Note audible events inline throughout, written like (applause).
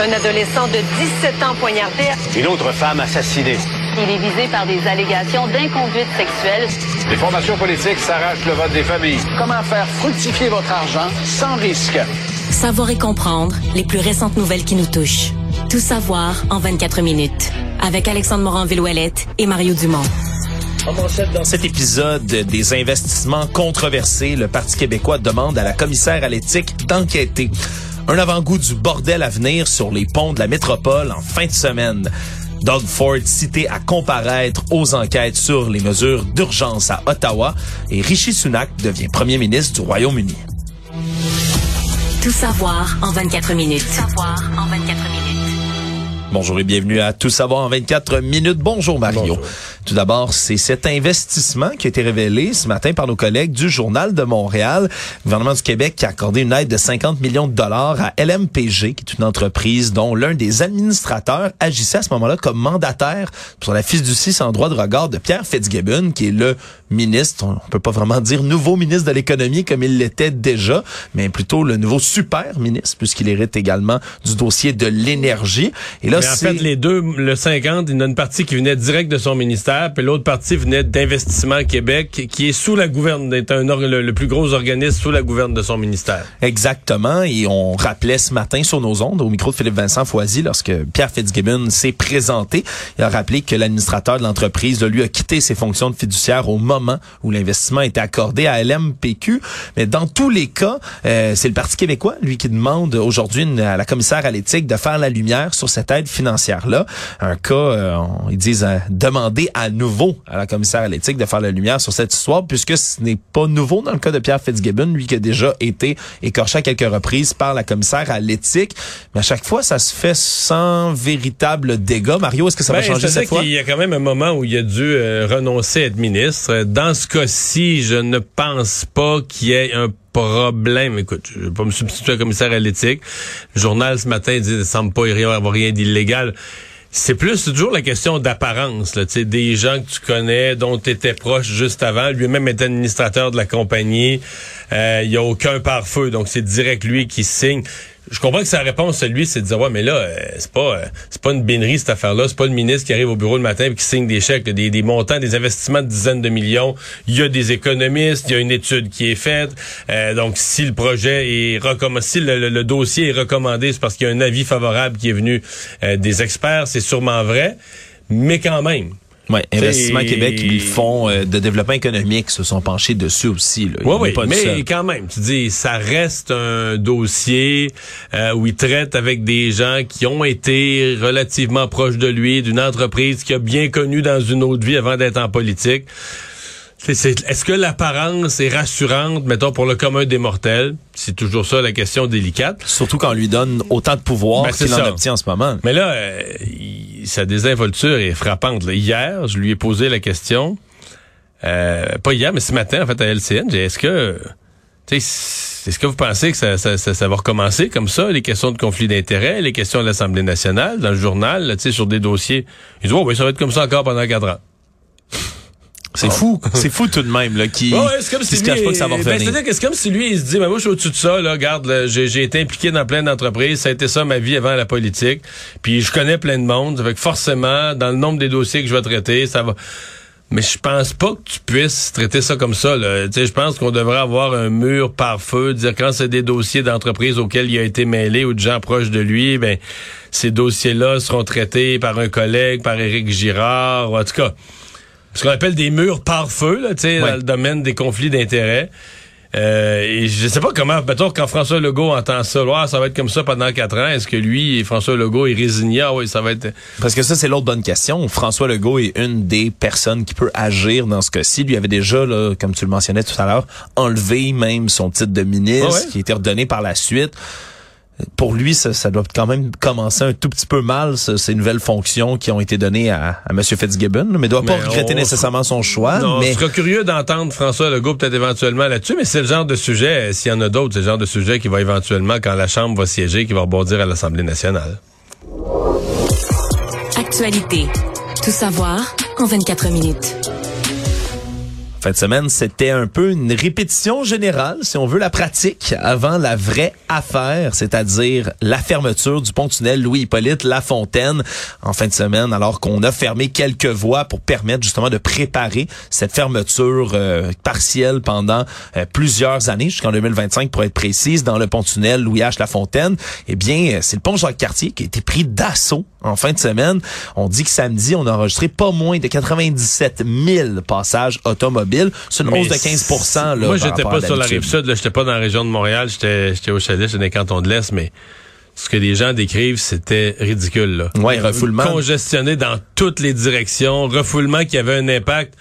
Un adolescent de 17 ans poignardé. Une autre femme assassinée. Il est visé par des allégations d'inconduite sexuelle. Les formations politiques s'arrachent le vote des familles. Comment faire fructifier votre argent sans risque? Savoir et comprendre les plus récentes nouvelles qui nous touchent. Tout savoir en 24 minutes. Avec Alexandre Morin-Villouellette et Mario Dumont. Dans cet épisode des investissements controversés, le Parti québécois demande à la commissaire à l'éthique d'enquêter. Un avant-goût du bordel à venir sur les ponts de la métropole en fin de semaine. Doug Ford cité à comparaître aux enquêtes sur les mesures d'urgence à Ottawa et Rishi Sunak devient premier ministre du Royaume-Uni. Tout savoir en 24 minutes. Tout savoir en 24 minutes. Bonjour et bienvenue à Tout savoir en 24 minutes. Bonjour Mario. Bonjour. Tout d'abord, c'est cet investissement qui a été révélé ce matin par nos collègues du Journal de Montréal. Le gouvernement du Québec qui a accordé une aide de 50 millions de dollars à LMPG, qui est une entreprise dont l'un des administrateurs agissait à ce moment-là comme mandataire sur la fiducie sans droit de regard de Pierre Fitzgibbon, qui est le ministre, on peut pas vraiment dire nouveau ministre de l'économie comme il l'était déjà, mais plutôt le nouveau super ministre, puisqu'il hérite également du dossier de l'énergie. Et là, Mais en fait, les deux, le 50, il y en a une partie qui venait direct de son ministère, puis l'autre partie venait d'Investissement Québec, qui est sous la gouverne, est un le, le plus gros organisme sous la gouverne de son ministère. Exactement. Et on rappelait ce matin sur nos ondes, au micro de Philippe Vincent Foisy, lorsque Pierre Fitzgibbon s'est présenté, il a rappelé que l'administrateur de l'entreprise, lui, a quitté ses fonctions de fiduciaire au moment où l'investissement était accordé à LMPQ. Mais dans tous les cas, euh, c'est le Parti québécois, lui, qui demande aujourd'hui à la commissaire à l'éthique de faire la lumière sur cette aide financière-là. Un cas, euh, on- ils disent, euh, demander à nouveau à la commissaire à l'éthique de faire la lumière sur cette histoire, puisque ce n'est pas nouveau dans le cas de Pierre Fitzgibbon, lui qui a déjà été écorché à quelques reprises par la commissaire à l'éthique. Mais à chaque fois, ça se fait sans véritable dégât. Mario, est-ce que ça va Ben, changer cette fois? qu'il y a quand même un moment où il a dû euh, renoncer à être ministre. Dans ce cas-ci, je ne pense pas qu'il y ait un problème. Écoute, je vais pas me substituer à commissaire à l'éthique. Le journal ce matin dit ne semble pas y avoir rien d'illégal. C'est plus toujours la question d'apparence, là, des gens que tu connais, dont tu étais proche juste avant. Lui-même est administrateur de la compagnie. Euh, Il y a aucun pare-feu, donc c'est direct lui qui signe. Je comprends que sa réponse lui, c'est de dire ouais, mais là, euh, c'est pas euh, c'est pas une bénerie cette affaire-là. C'est pas le ministre qui arrive au bureau le matin et qui signe des chèques, des, montants, des investissements de dizaines de millions. Il y a des économistes, il y a une étude qui est faite. Euh, donc, si le projet est recommandé, si le, dossier est recommandé, c'est parce qu'il y a un avis favorable qui est venu des experts. C'est sûrement vrai, mais quand même. Ouais, Investissement Québec, ils font euh, de développement économique, se sont penchés dessus aussi. Là. Oui, oui, pas mais seul. quand même, tu dis, ça reste un dossier euh, où il traite avec des gens qui ont été relativement proches de lui, d'une entreprise qui a bien connu dans une autre vie avant d'être en politique. Est-ce que l'apparence est rassurante, mettons, pour le commun des mortels? C'est toujours ça la question délicate. Surtout quand on lui donne autant de pouvoir Ben, qu'il en obtient en ce moment. Mais là, euh, il- sa désinvolture est frappante. là. Hier, je lui ai posé la question, euh, pas hier, mais ce matin, en fait, à LCN, j'ai est-ce que, tu sais, est-ce que vous pensez que ça, ça, ça, ça va recommencer comme ça, les questions de conflit d'intérêts, les questions de l'Assemblée nationale, dans le journal, là, tu sais, sur des dossiers? Il dit, oh, oui, ça va être comme ça encore pendant quatre ans. C'est fou. C'est fou tout de même, là, qui, ouais, c'est comme si se lui, cache pas que ça va ben, revenir. c'est-à-dire que c'est comme si lui, il se dit, ben, moi, je suis au-dessus de ça, là, regarde, là, j'ai, j'ai été impliqué dans plein d'entreprises, ça a été ça ma vie avant la politique, puis je connais plein de monde, que forcément, dans le nombre des dossiers que je vais traiter, ça va... Mais je pense pas que tu puisses traiter ça comme ça. Là. Tu sais, je pense qu'on devrait avoir un mur par feu, dire quand c'est des dossiers d'entreprise auxquels il a été mêlé ou de gens proches de lui, ben ces dossiers-là seront traités par un collègue, par Éric Girard, ou en tout cas ce qu'on appelle des murs par feu, là, tu sais, Ouais. dans le domaine des conflits d'intérêts. Euh, et je sais pas comment, mettons, quand François Legault entend ça, Ouais, ça va être comme ça pendant quatre ans, est-ce que lui, François Legault, est résigné? Ah oui, ça va être... Parce que ça, c'est l'autre bonne question. François Legault est une des personnes qui peut agir dans ce cas-ci. Lui avait déjà, là, comme tu le mentionnais tout à l'heure, enlevé même son titre de ministre, Ah ouais? qui a été redonné par la suite. Pour lui, ça, ça doit quand même commencer un tout petit peu mal, ça, ces nouvelles fonctions qui ont été données à, à M. Fitzgibbon. Mais il doit pas Mais regretter on- nécessairement son choix. Non, mais je serais curieux d'entendre François Legault peut-être éventuellement là-dessus, mais c'est le genre de sujet, euh, s'il y en a d'autres, c'est le genre de sujet qui va éventuellement, quand la Chambre va siéger, qui va rebondir à l'Assemblée nationale. Actualité. Tout savoir en 24 minutes. Fin de semaine, c'était un peu une répétition générale, si on veut, la pratique avant la vraie affaire, c'est-à-dire la fermeture du pont-tunnel Louis-Hippolyte Lafontaine en fin de semaine, alors qu'on a fermé quelques voies pour permettre justement de préparer cette fermeture euh, partielle pendant euh, plusieurs années, jusqu'en 2025 pour être précise, dans le pont-tunnel Louis-H. Lafontaine. Eh bien, c'est le pont Jacques-Cartier qui a été pris d'assaut en fin de semaine. On dit que samedi, on a enregistré pas moins de 97 000 passages automobiles. C'est une hausse de 15 là, Moi, j'étais pas sur la rive sud, j'étais pas dans la région de Montréal, j'étais au chalet, j'étais dans les cantons de l'Est, mais ce que les gens décrivent, c'était ridicule. Là. Ouais, refoulement. Congestionné dans toutes les directions, refoulement qui avait un impact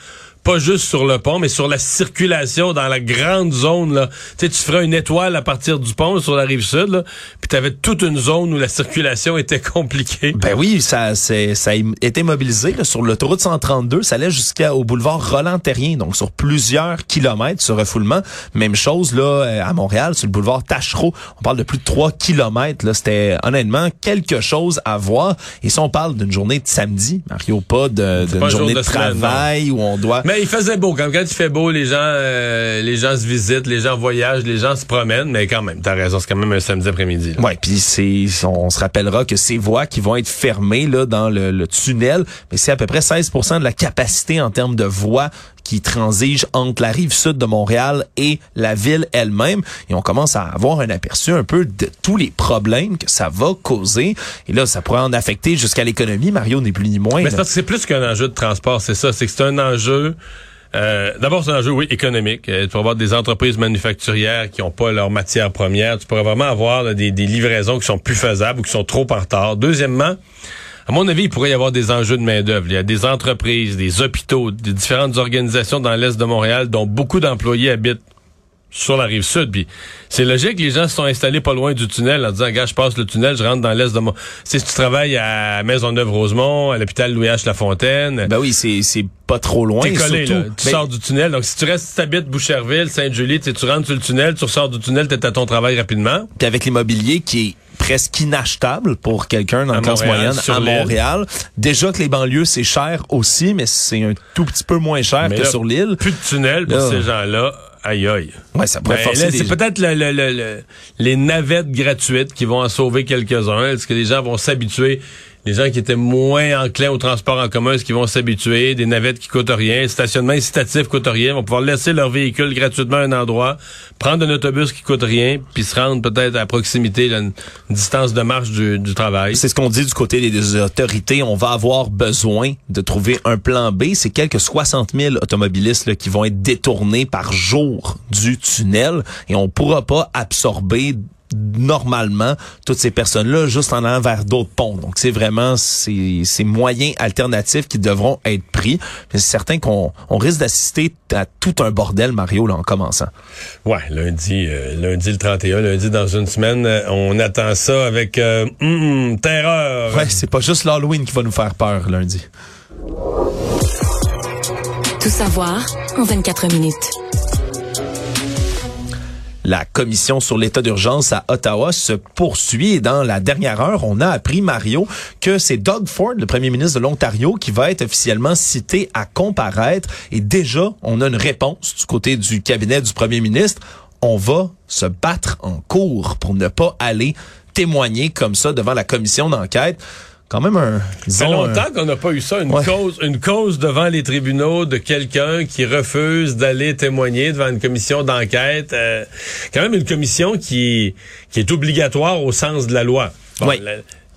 pas juste sur le pont, mais sur la circulation dans la grande zone. Là. Tu sais, tu ferais une étoile à partir du pont sur la rive sud, là, tu avais toute une zone où la circulation était compliquée. Ben oui, ça, c'est, ça a été mobilisé là, sur l'autoroute 132. Ça allait jusqu'au boulevard Roland-Terrien, donc sur plusieurs kilomètres, ce refoulement. Même chose là euh, à Montréal, sur le boulevard Tachereau. On parle de plus de 3 kilomètres. Là. C'était honnêtement quelque chose à voir. Et si on parle d'une journée de samedi, Mario, pas d'une journée de, travail où on doit... Mais il faisait beau. Quand, quand il fait beau, les gens, euh, les gens se visitent, les gens voyagent, les gens se promènent. Mais quand même, t'as raison, c'est quand même un samedi après-midi. Ouais, puis c'est, on se rappellera que ces voies qui vont être fermées là dans le, tunnel, mais c'est à peu près 16% de la capacité en termes de voies qui transigent entre la rive sud de Montréal et la ville elle-même. Et on commence à avoir un aperçu un peu de tous les problèmes que ça va causer. Et là, ça pourrait en affecter jusqu'à l'économie. Mario n'est plus ni moins. Mais c'est plus qu'un enjeu de transport, c'est ça. C'est que c'est un enjeu... Euh, D'abord, c'est un enjeu, oui, économique. Euh, tu peux avoir des entreprises manufacturières qui n'ont pas leur matière première. Tu pourrais vraiment avoir des, des livraisons qui sont plus faisables ou qui sont trop en retard. Deuxièmement, à mon avis, il pourrait y avoir des enjeux de main-d'œuvre. Il y a des entreprises, des hôpitaux, des différentes organisations dans l'Est de Montréal dont beaucoup d'employés habitent sur la rive sud. Puis c'est logique, les gens se sont installés pas loin du tunnel en disant, gars, je passe le tunnel, je rentre dans l'est de mon... Si tu travailles à Maisonneuve-Rosemont, à l'hôpital Louis-H. Lafontaine... Ben oui, c'est, c'est pas trop loin. T'es collé, là. Tu sors du tunnel. Donc si tu restes, si t'habites Boucherville, Sainte-Julie, tu rentres sur le tunnel, tu ressors du tunnel, t'es à ton travail rapidement. Puis avec l'immobilier qui est presque inachetable pour quelqu'un dans la classe moyenne à Montréal. Déjà que les banlieues, c'est cher aussi, mais c'est un tout petit peu moins cher que sur l'île. Plus de tunnel pour ces gens-là Aïe aïe. Ouais, ça pourrait ben, C'est peut-être les navettes gratuites qui vont en sauver quelques-uns. Est-ce que les gens vont s'habituer les gens qui étaient moins enclins au transport en commun, est-ce qu'ils vont s'habituer? Des navettes qui coûtent rien, stationnement incitatif coûte rien, vont pouvoir laisser leur véhicule gratuitement à un endroit, prendre un autobus qui coûte rien, puis se rendre peut-être à proximité, d'une une, distance de marche du, travail. C'est ce qu'on dit du côté des autorités. On va avoir besoin de trouver un plan B. C'est quelques 60 000 automobilistes qui vont être détournés par jour du tunnel et on pourra pas absorber normalement toutes ces personnes-là juste en allant vers d'autres ponts. Donc c'est vraiment ces, ces moyens alternatifs qui devront être pris. C'est certain qu'on on risque d'assister à tout un bordel, Mario, là, en commençant. Ouais, lundi, euh, lundi le 31, lundi dans une semaine, euh, on attend ça avec euh, hum, terreur. Ouais, c'est pas juste l'Halloween qui va nous faire peur lundi. Tout savoir en 24 minutes. La commission sur l'état d'urgence à Ottawa se poursuit et dans la dernière heure, on a appris, Mario, que c'est Doug Ford, le premier ministre de l'Ontario, qui va être officiellement cité à comparaître. Et déjà, on a une réponse du côté du cabinet du premier ministre. On va se battre en cours pour ne pas aller témoigner comme ça devant la commission d'enquête quand même un. Ça fait longtemps qu'on n'a pas eu ça, une cause, une cause devant les tribunaux de quelqu'un qui refuse d'aller témoigner devant une commission d'enquête. Euh, quand même une commission qui, qui est obligatoire au sens de la loi. oui.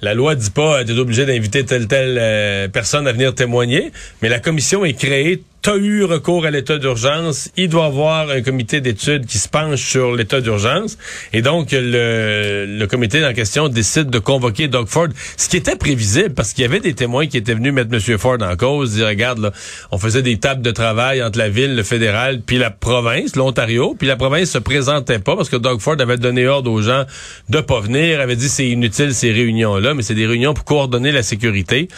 La, loi dit pas, tu es obligé d'inviter telle telle euh, personne à venir témoigner, mais la commission est créée t'as eu recours à l'état d'urgence, il doit y avoir un comité d'études qui se penche sur l'état d'urgence. Et donc, le, le comité en question décide de convoquer Doug Ford, ce qui était prévisible parce qu'il y avait des témoins qui étaient venus mettre M. Ford en cause, dire, regarde, là, on faisait des tables de travail entre la ville, le fédéral, puis la province, l'Ontario, puis la province se présentait pas parce que Doug Ford avait donné ordre aux gens de pas venir, avait dit c'est inutile ces réunions-là, mais c'est des réunions pour coordonner la sécurité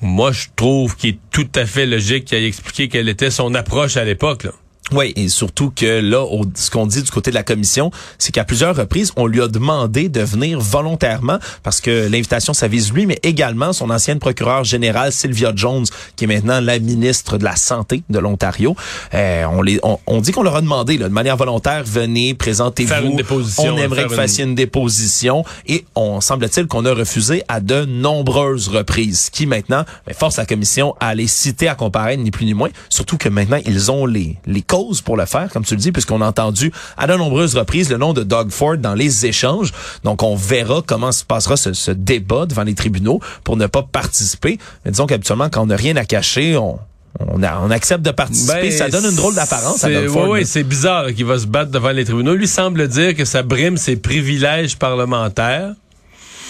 moi, je trouve qu'il est tout à fait logique qu'il ait expliqué quelle était son approche à l'époque. Oui, et surtout que là, au, ce qu'on dit du côté de la commission, c'est qu'à plusieurs reprises, on lui a demandé de venir volontairement parce que l'invitation, ça vise lui, mais également son ancienne procureure générale, Sylvia Jones, qui est maintenant la ministre de la Santé de l'Ontario. Euh, on, les, on, dit qu'on leur a demandé là, de manière volontaire, venez, présentez-vous. On aimerait que vous fassiez une... déposition. Et on semble-t-il qu'on a refusé à de nombreuses reprises, ce qui maintenant ben, force la commission à les citer à comparer, ni plus ni moins. Surtout que maintenant, ils ont les, les pour le faire, comme tu le dis, puisqu'on a entendu à de nombreuses reprises le nom de Doug Ford dans les échanges. Donc, on verra comment se passera ce, débat devant les tribunaux pour ne pas participer. Mais disons qu'habituellement, quand on n'a rien à cacher, on, on, accepte de participer. Ben, ça donne une drôle d'apparence à Doug Ford. Oui, c'est bizarre qu'il va se battre devant les tribunaux. Lui semble dire que ça brime ses privilèges parlementaires.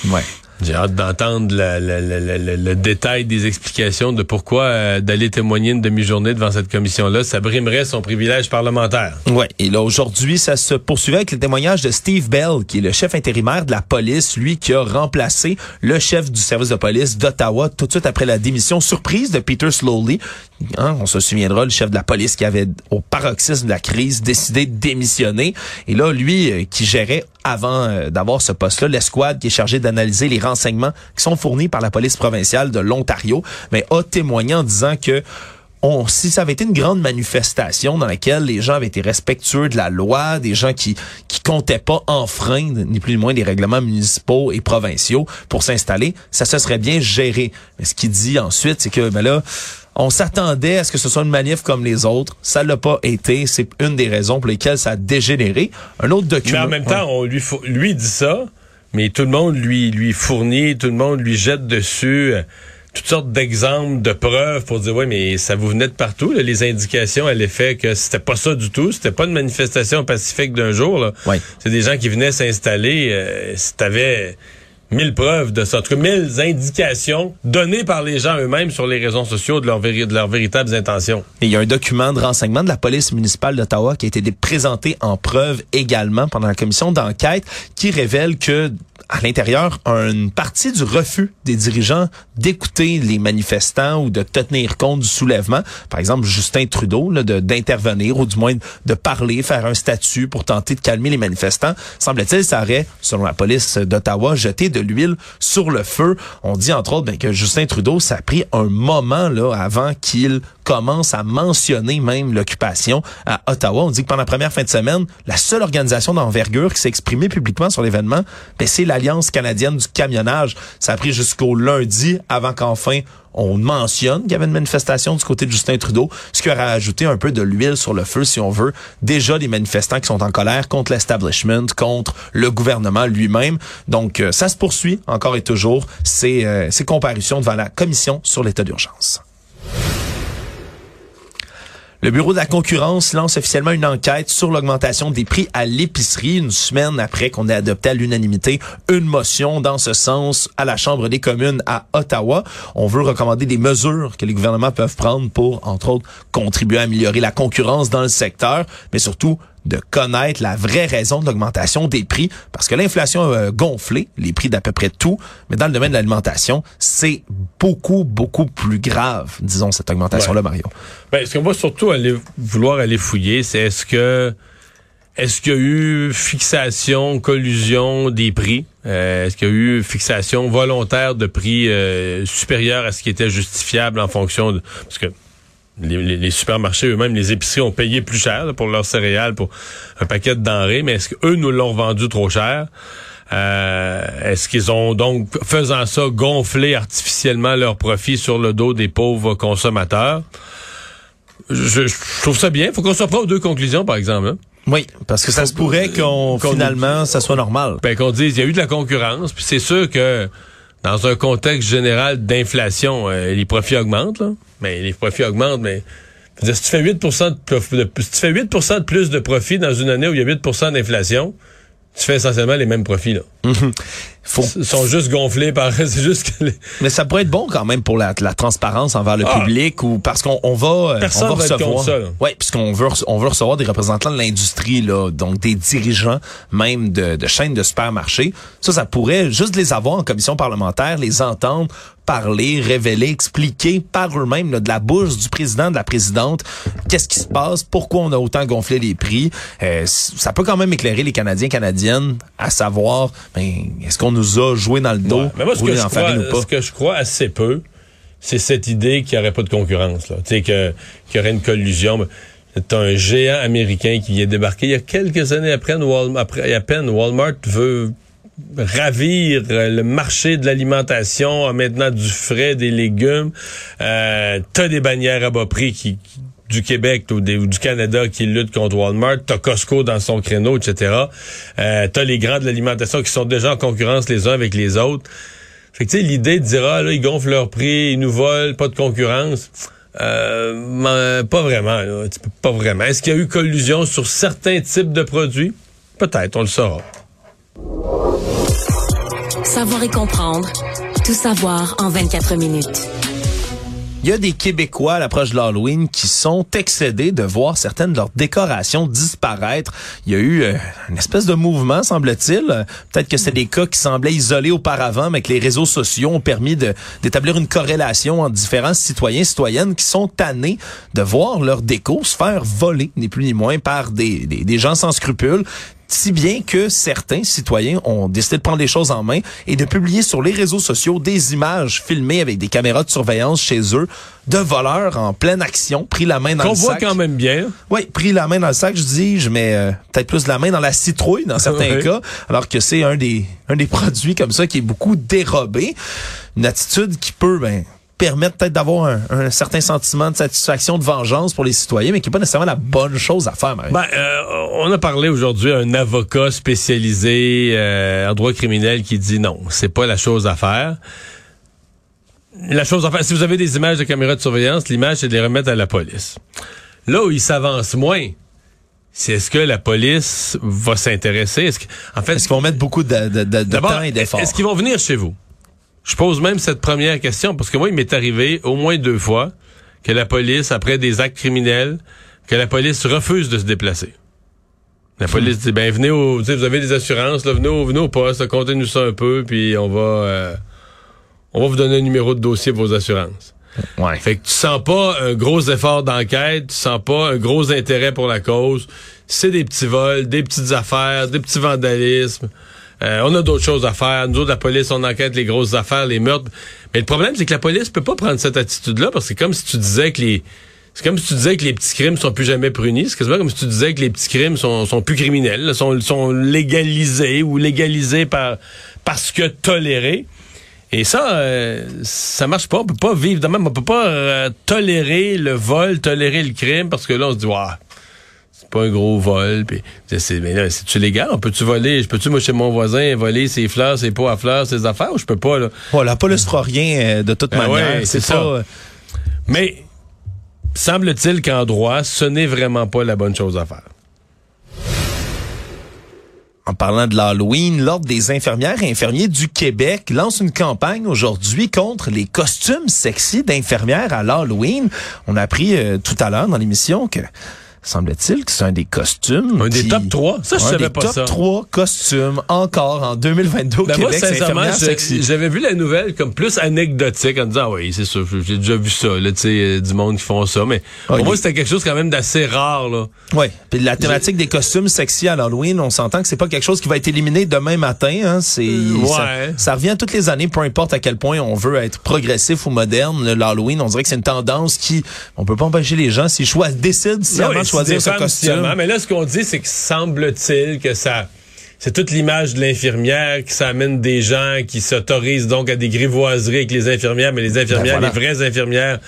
Ouais. J'ai hâte d'entendre le détail des explications de pourquoi euh, d'aller témoigner une demi-journée devant cette commission-là, ça brimerait son privilège parlementaire. Ouais. Et là, aujourd'hui, ça se poursuivait avec le témoignage de Steve Bell, qui est le chef intérimaire de la police, lui qui a remplacé le chef du service de police d'Ottawa tout de suite après la démission surprise de Peter Slowly. Hein, on se souviendra, le chef de la police qui avait, au paroxysme de la crise, décidé de démissionner. Et là, lui, euh, qui gérait avant euh, d'avoir ce poste-là, l'escouade qui est chargée d'analyser les renseignements qui sont fournis par la police provinciale de l'Ontario, mais a témoigné en disant que si ça avait été une grande manifestation dans laquelle les gens avaient été respectueux de la loi, des gens qui qui comptaient pas enfreindre ni plus ni moins des règlements municipaux et provinciaux pour s'installer, ça se serait bien géré. Mais ce qu'il dit ensuite, c'est que ben là on s'attendait à ce que ce soit une manif comme les autres. Ça l'a pas été. C'est une des raisons pour lesquelles ça a dégénéré. Un autre document. Mais en même temps, on lui, lui dit ça, mais tout le monde lui, lui fournit, tout le monde lui jette dessus euh, toutes sortes d'exemples, de preuves pour dire oui, mais ça vous venait de partout. les indications à l'effet que c'était pas ça du tout. C'était pas une manifestation pacifique d'un jour. Là. C'est des gens qui venaient s'installer. Euh, si t'avais mille preuves de ça, mille indications données par les gens eux-mêmes sur les réseaux sociaux de, leur de leurs véritables intentions. Il y a un document de renseignement de la police municipale d'Ottawa qui a été présenté en preuve également pendant la commission d'enquête qui révèle que à l'intérieur une partie du refus des dirigeants d'écouter les manifestants ou de tenir compte du soulèvement. Par exemple, Justin Trudeau, d'intervenir ou du moins de parler, faire un statut pour tenter de calmer les manifestants. Semble-t-il, ça aurait, selon la police d'Ottawa, jeté de l'huile sur le feu. On dit entre autres ben, que Justin Trudeau, ça a pris un moment là avant qu'il commence à mentionner même l'occupation à Ottawa. On dit que pendant la première fin de semaine, la seule organisation d'envergure qui s'est exprimée publiquement sur l'événement, ben, c'est l'Alliance canadienne du camionnage. Ça a pris jusqu'au lundi avant qu'enfin on mentionne qu'il y avait une manifestation du côté de Justin Trudeau, ce qui aurait ajouté un peu de l'huile sur le feu, si on veut. Déjà des manifestants qui sont en colère contre l'establishment, contre le gouvernement lui-même. Donc, euh, ça se poursuit encore et toujours, ces, euh, ces comparutions devant la commission sur l'état d'urgence. Le Bureau de la concurrence lance officiellement une enquête sur l'augmentation des prix à l'épicerie une semaine après qu'on ait adopté à l'unanimité une motion dans ce sens à la Chambre des communes à Ottawa. On veut recommander des mesures que les gouvernements peuvent prendre pour, entre autres, contribuer à améliorer la concurrence dans le secteur, mais surtout de connaître la vraie raison de l'augmentation des prix, parce que l'inflation a gonflé les prix d'à peu près tout, mais dans le domaine de l'alimentation, c'est beaucoup, beaucoup plus grave, disons, cette augmentation-là, Mario. Ben, ce qu'on va surtout aller, vouloir aller fouiller, c'est est-ce que est-ce qu'il y a eu fixation, collusion des prix? Euh, est-ce qu'il y a eu fixation volontaire de prix euh, supérieur à ce qui était justifiable en fonction de... Parce que les, supermarchés eux-mêmes, les épiceries ont payé plus cher pour leurs céréales, pour un paquet de denrées, mais est-ce qu'eux nous l'ont vendu trop cher? Euh, est-ce qu'ils ont donc, faisant ça, gonflé artificiellement leurs profits sur le dos des pauvres consommateurs? Je, trouve ça bien. faut qu'on soit pas aux deux conclusions, par exemple. Hein. Oui, parce que ça se pourrait qu'on finalement ça soit normal. Ben qu'on dise il y a eu de la concurrence, puis c'est sûr que dans un contexte général d'inflation, euh, les profits augmentent, là. Mais les profits augmentent, mais si tu fais 8 de, si tu fais 8 de plus de profits dans une année où il y a 8% d'inflation, tu fais essentiellement les mêmes profits. Là. Mhm. faut... Ils sont juste gonflés par... (laughs) C'est juste que les- Mais ça pourrait être bon quand même pour la, la transparence envers le Ah. public ou parce qu'on on va, euh, Personne on va recevoir. ça. Ouais, puisqu'on veut on veut recevoir des représentants de l'industrie là, donc des dirigeants même de, de chaînes de supermarchés. Ça, ça pourrait juste les avoir en commission parlementaire, les entendre parler, révéler, expliquer par eux-mêmes de la bouche du président, de la présidente, qu'est-ce qui se passe, pourquoi on a autant gonflé les prix? Euh, ça peut quand même éclairer les Canadiens, Canadiennes à savoir, ben, est-ce qu'on nous a joué dans le dos, Ouais. Mais moi, ce que, je crois, ou pas? ce que je crois assez peu, c'est cette idée qu'il n'y aurait pas de concurrence. Là. Tu sais, que- qu'il y aurait une collusion. C'est un géant américain qui vient débarquer il y a quelques années après, Walmart, après à peine, Walmart veut ravir euh, le marché de l'alimentation, a maintenant du frais, des légumes. Euh, T'as des bannières à bas prix qui, du Québec ou, du Canada qui luttent contre Walmart. T'as Costco dans son créneau, etc. Euh, T'as les grands de l'alimentation qui sont déjà en concurrence les uns avec les autres. Fait que tu sais, l'idée de dire ah là, ils gonflent leur prix, ils nous volent, pas de concurrence. Pas vraiment, là. Pas vraiment. Est-ce qu'il y a eu collusion sur certains types de produits? Peut-être, on le saura. Savoir et comprendre. Tout savoir en 24 minutes. Il y a des Québécois à l'approche de l'Halloween qui sont excédés de voir certaines de leurs décorations disparaître. Il y a eu euh, une espèce de mouvement, semble-t-il. Peut-être que c'est des cas qui semblaient isolés auparavant, mais que les réseaux sociaux ont permis d'établir une corrélation entre différents citoyens et citoyennes qui sont tannés de voir leur déco se faire voler, ni plus ni moins, par des gens sans scrupules si bien que certains citoyens ont décidé de prendre les choses en main et de publier sur les réseaux sociaux des images filmées avec des caméras de surveillance chez eux de voleurs en pleine action, pris la main dans Qu'on le voit sac. quand même bien. Oui, pris la main dans le sac, je dis, je mets euh, peut-être plus la main dans la citrouille dans certains (laughs) cas, alors que c'est un des un des (laughs) produits comme ça qui est beaucoup dérobé, une attitude qui peut ben permettre peut-être d'avoir un, un certain sentiment de satisfaction, de vengeance pour les citoyens, mais qui n'est pas nécessairement la bonne chose à faire. Ben, euh, on a parlé aujourd'hui à un avocat spécialisé euh, en droit criminel qui dit non, c'est pas la chose à faire. La chose à faire, si vous avez des images de caméras de surveillance, l'image, c'est de les remettre à la police. Là où il s'avance moins, c'est est-ce que la police va s'intéresser? Est-ce que, en fait, Est-ce qu'ils vont mettre beaucoup de, de, de, de temps et d'efforts? Est-ce qu'ils vont venir chez vous? Je pose même cette première question parce que moi, il m'est arrivé au moins deux fois que la police, après des actes criminels, que la police refuse de se déplacer. La police dit, ben venez au, vous avez des assurances, là, venez au, venez au poste, comptez-nous ça un peu, puis on va, euh, on va vous donner un numéro de dossier pour vos assurances. Ouais. Fait que tu sens pas un gros effort d'enquête, tu sens pas un gros intérêt pour la cause. C'est des petits vols, des petites affaires, des petits vandalismes. Euh, on a d'autres choses à faire. Nous autres, la police, on enquête les grosses affaires, les meurtres. Mais le problème, c'est que la police peut pas prendre cette attitude-là parce que c'est comme si tu disais que les c'est comme si tu disais que les petits crimes sont plus jamais punis. C'est quasiment comme si tu disais que les petits crimes sont, sont plus criminels, sont, sont légalisés ou légalisés par parce que tolérés. Et ça, euh, ça marche pas. On peut pas vivre de même. On peut pas euh, tolérer le vol, tolérer le crime, parce que là, on se dit, c'est pas un gros vol. Puis, mais c'est-tu légal? On peut-tu voler? Je peux-tu, moi, chez mon voisin, voler ses fleurs, ses pots à fleurs, ses affaires, ou je peux pas, là? Ouais, la police fera rien euh, de toute Ben manière. ouais, c'est ça. euh, Mais, semble-t-il qu'en droit, ce n'est vraiment pas la bonne chose à faire. En parlant de l'Halloween, l'Ordre des infirmières et infirmiers du Québec lance une campagne aujourd'hui contre les costumes sexy d'infirmières à l'Halloween. On a appris euh, tout à l'heure dans l'émission que semble-t-il que c'est un des costumes. Un des qui- top 3? Ça, je un savais des pas top ça. 3 costumes encore en 2022 au Ben Québec, sincèrement, sexy. j'avais vu la nouvelle comme plus anecdotique en disant, ah oui, c'est ça, j'ai déjà vu ça, là, tu sais, euh, du monde qui font ça, mais pour moi, c'était quelque chose quand même d'assez rare, là. Oui, puis la thématique des costumes sexy à l'Halloween, on s'entend que c'est pas quelque chose qui va être éliminé demain matin. Hein, c'est ouais. ça, ça revient toutes les années, peu importe à quel point on veut être progressif ou moderne. le- L'Halloween, on dirait que c'est une tendance qui, on peut pas empêcher les gens s'ils choisissent, décident sciemment Ouais, de choisir ce costume. Mais là, ce qu'on dit, c'est que semble-t-il que ça, c'est toute l'image de l'infirmière que ça amène des gens qui s'autorisent donc à des grivoiseries avec les infirmières, mais les infirmières, Ben voilà. les vraies infirmières.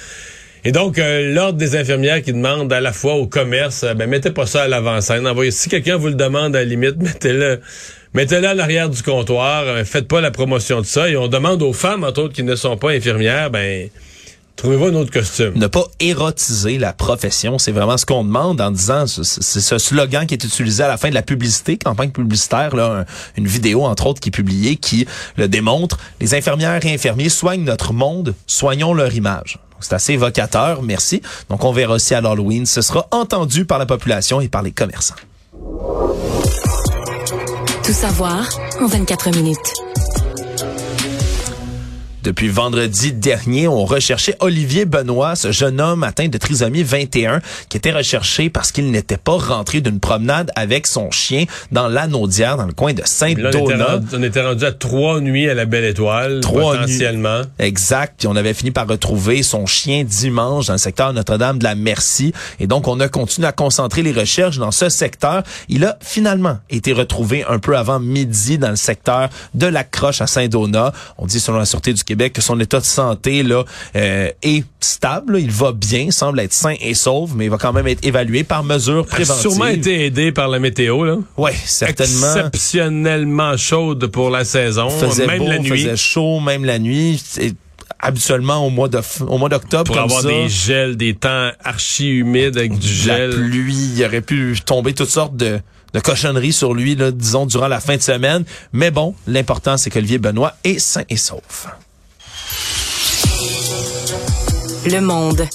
Et donc, euh, l'ordre des infirmières qui demande à la fois au commerce, euh, ben, mettez pas ça à l'avant-scène. Envoyez, si quelqu'un vous le demande, à la limite, (laughs) mettez-le, mettez-le à l'arrière du comptoir. euh, faites pas la promotion de ça. Et on demande aux femmes, entre autres, qui ne sont pas infirmières, ben, Trouvez-vous un autre costume? Ne pas érotiser la profession, c'est vraiment ce qu'on demande en disant, c'est ce slogan qui est utilisé à la fin de la publicité, campagne publicitaire, là, une vidéo entre autres qui est publiée qui le démontre. Les infirmières et infirmiers soignent notre monde, soignons leur image. C'est assez évocateur, merci. Donc on verra aussi à l'Halloween, ce sera entendu par la population et par les commerçants. Tout savoir en 24 minutes. Depuis vendredi dernier, on recherchait Olivier Benoît, ce jeune homme atteint de trisomie 21, qui était recherché parce qu'il n'était pas rentré d'une promenade avec son chien dans l'Anaudière, dans le coin de Sainte-Donat. On, était rendu à trois nuits à la Belle Étoile, trois potentiellement. Nuits. Exact. Puis on avait fini par retrouver son chien dimanche dans le secteur Notre-Dame de la Merci. Et donc, on a continué à concentrer les recherches dans ce secteur. Il a finalement été retrouvé un peu avant midi dans le secteur de la Croche à Saint-Donat. On dit selon la Sûreté du Québec que son état de santé là euh, est stable, il va bien, semble être sain et sauf, mais il va quand même être évalué par mesure préventive. Il a sûrement été aidé par la météo là. Ouais, certainement. Exceptionnellement chaude pour la saison, faisait même beau, la nuit. Faisait chaud, même la nuit. habituellement au mois de au mois d'octobre pour avoir des gels, des temps archi humides avec du gel, la pluie, il aurait pu tomber toutes sortes de de cochonneries sur lui, là, disons, durant la fin de semaine. Mais bon, l'important, c'est qu'Olivier Benoît est sain et sauf. Le Monde.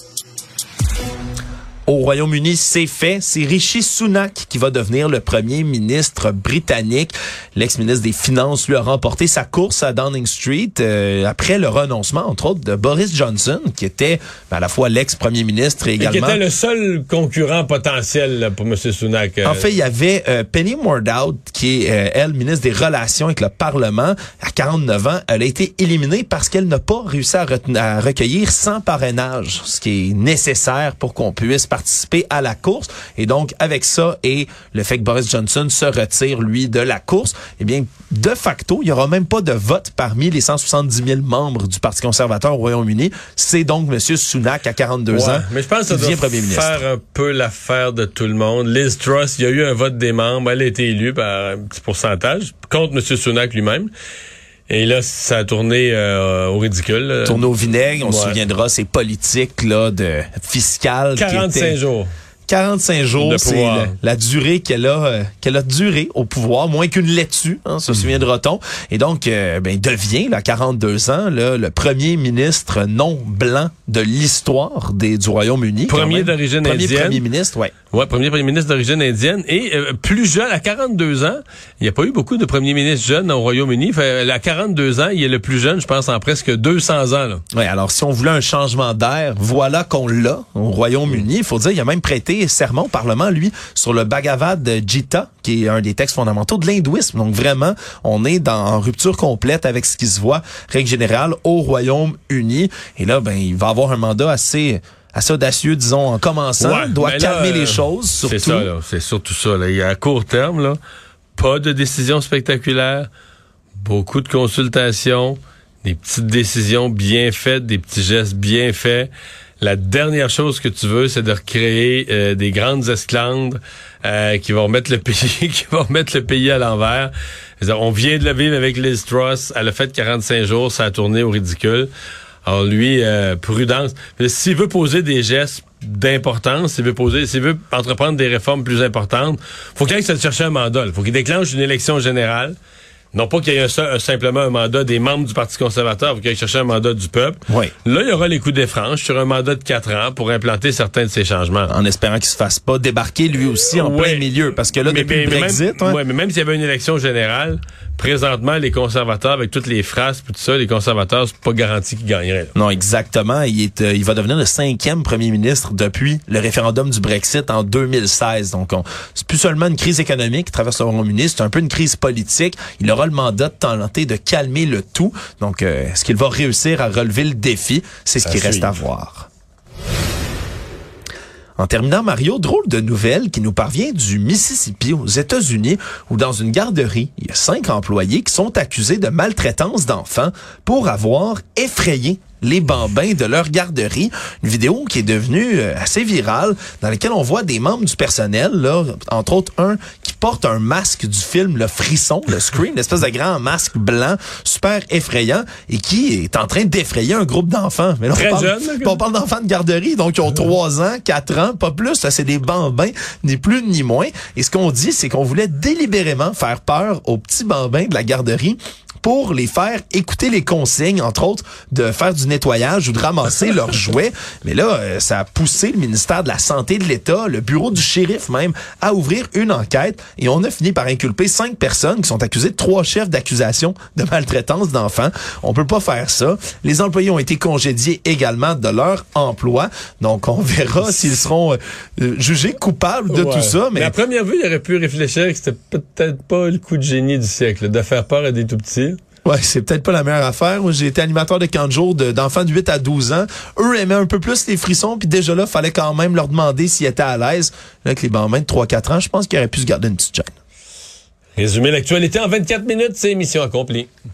Au Royaume-Uni, c'est fait. C'est Rishi Sunak qui va devenir le premier ministre britannique. L'ex-ministre des Finances lui a remporté sa course à Downing Street euh, après le renoncement, entre autres, de Boris Johnson, qui était ben, à la fois l'ex-premier ministre et également... Et qui était le seul concurrent potentiel pour M. Sunak. En fait, il y avait euh, Penny Mordaunt, qui est, euh, elle, ministre des Relations avec le Parlement. À 49 ans, elle a été éliminée parce qu'elle n'a pas réussi à, à recueillir 100 parrainages, ce qui est nécessaire pour qu'on puisse participer à la course. Et donc, avec ça et le fait que Boris Johnson se retire, lui, de la course, eh bien, de facto, il y aura même pas de vote parmi les 170 000 membres du Parti conservateur au Royaume-Uni. C'est donc M. Sunak, à 42 ans, mais je pense que ça doit premier ministre. faire un peu l'affaire de tout le monde. Liz Truss, il y a eu un vote des membres. Elle a été élue par un petit pourcentage contre M. Sunak lui-même. Et là, ça a tourné euh, au ridicule. Tourné au vinaigre, on se souviendra, c'est politique là, de fiscale. 45 jours. 45 jours, c'est la, durée qu'elle a euh, qu'elle a duré au pouvoir, moins qu'une laitue, hein, se mm. souviendra-t-on. Et donc, euh, ben, devient, là, 42 ans, là, le premier ministre non blanc de l'histoire des du Royaume-Uni. Premier d'origine indienne. Premier premier ministre, ouais. Ouais, premier premier ministre d'origine indienne. Et euh, plus jeune, à 42 ans, il n'y a pas eu beaucoup de premiers ministres jeunes au Royaume-Uni. À 42 ans, il est le plus jeune, je pense, en presque 200 ans. Là. Ouais, alors si on voulait un changement d'air, voilà qu'on l'a au Royaume-Uni. Il faut dire, il a même prêté serment au Parlement, lui, sur le Bhagavad Gita, qui est un des textes fondamentaux de l'hindouisme. Donc vraiment, on est dans, en rupture complète avec ce qui se voit, règle générale, au Royaume-Uni. Et là, ben, il va avoir un mandat assez assez audacieux, disons, en commençant, doit calmer les choses, surtout. C'est ça, c'est surtout ça. Là. Il y a à court terme, là, pas de décision spectaculaire, beaucoup de consultations, des petites décisions bien faites, des petits gestes bien faits. La dernière chose que tu veux, c'est de recréer euh, des grandes esclandres euh, qui vont remettre le pays, (laughs) qui vont remettre le pays à l'envers. On vient de le vivre avec Liz Truss. Elle a fait 45 jours, ça a tourné au ridicule. Alors lui, euh, prudence. S'il veut poser des gestes d'importance, s'il veut poser, s'il veut entreprendre des réformes plus importantes, faut qu'il aille se chercher un mandat. Il faut qu'il déclenche une élection générale. Non pas qu'il y ait un, simplement un mandat des membres du Parti conservateur, qu'il aille chercher un mandat du peuple. Oui. Là, il y aura les coups des franches sur un mandat de quatre ans pour implanter certains de ces changements. En espérant qu'il se fasse pas débarquer lui aussi en plein milieu. Parce que là, depuis le Brexit... Même, ouais, mais même s'il y avait une élection générale, présentement, les conservateurs, avec toutes les phrases et tout ça, les conservateurs, c'est pas garanti qu'ils gagneraient. Non, exactement. Il, est, euh, il va devenir le cinquième premier ministre depuis le référendum du Brexit en 2016. Donc, c'est plus seulement une crise économique qui traverse le Royaume-Uni, c'est un peu une crise politique. Il aura le mandat de tenter de calmer le tout. Donc, euh, est-ce qu'il va réussir à relever le défi? C'est ce qui reste à voir. En terminant, Mario, drôle de nouvelle qui nous parvient du Mississippi aux États-Unis, où dans une garderie, il y a cinq employés qui sont accusés de maltraitance d'enfants pour avoir effrayé les bambins de leur garderie. Une vidéo qui est devenue euh, assez virale, dans laquelle on voit des membres du personnel, là, entre autres un qui porte un masque du film Le Frisson, le Scream, une espèce de grand masque blanc, super effrayant, et qui est en train d'effrayer un groupe d'enfants. Mais là, Très parle, jeune, on parle d'enfants de garderie, donc ils ont 3 ans, 4 ans, pas plus. Ça, c'est des bambins, ni plus ni moins. Et ce qu'on dit, c'est qu'on voulait délibérément faire peur aux petits bambins de la garderie pour les faire écouter les consignes, entre autres, de faire du nettoyage ou de ramasser (laughs) leurs jouets. Mais là, euh, ça a poussé le ministère de la Santé de l'État, le bureau du shérif même, à ouvrir une enquête et on a fini par inculper cinq personnes qui sont accusées de trois chefs d'accusation de maltraitance d'enfants. On peut pas faire ça. Les employés ont été congédiés également de leur emploi. Donc, on verra (laughs) s'ils seront euh, jugés coupables de Ouais. tout ça. Mais à première vue, il aurait pu réfléchir que c'était peut-être pas le coup de génie du siècle, de faire peur à des tout petits. Ouais, c'est peut-être pas la meilleure affaire. J'ai été animateur de camp de jour de- d'enfants de 8 à 12 ans. Eux aimaient un peu plus les frissons, puis déjà là, fallait quand même leur demander s'ils étaient à l'aise. Avec les bambins de 3-4 ans, je pense qu'ils auraient pu se garder une petite chaîne. Résumer l'actualité en 24 minutes, c'est mission accomplie.